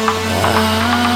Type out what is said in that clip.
Ah.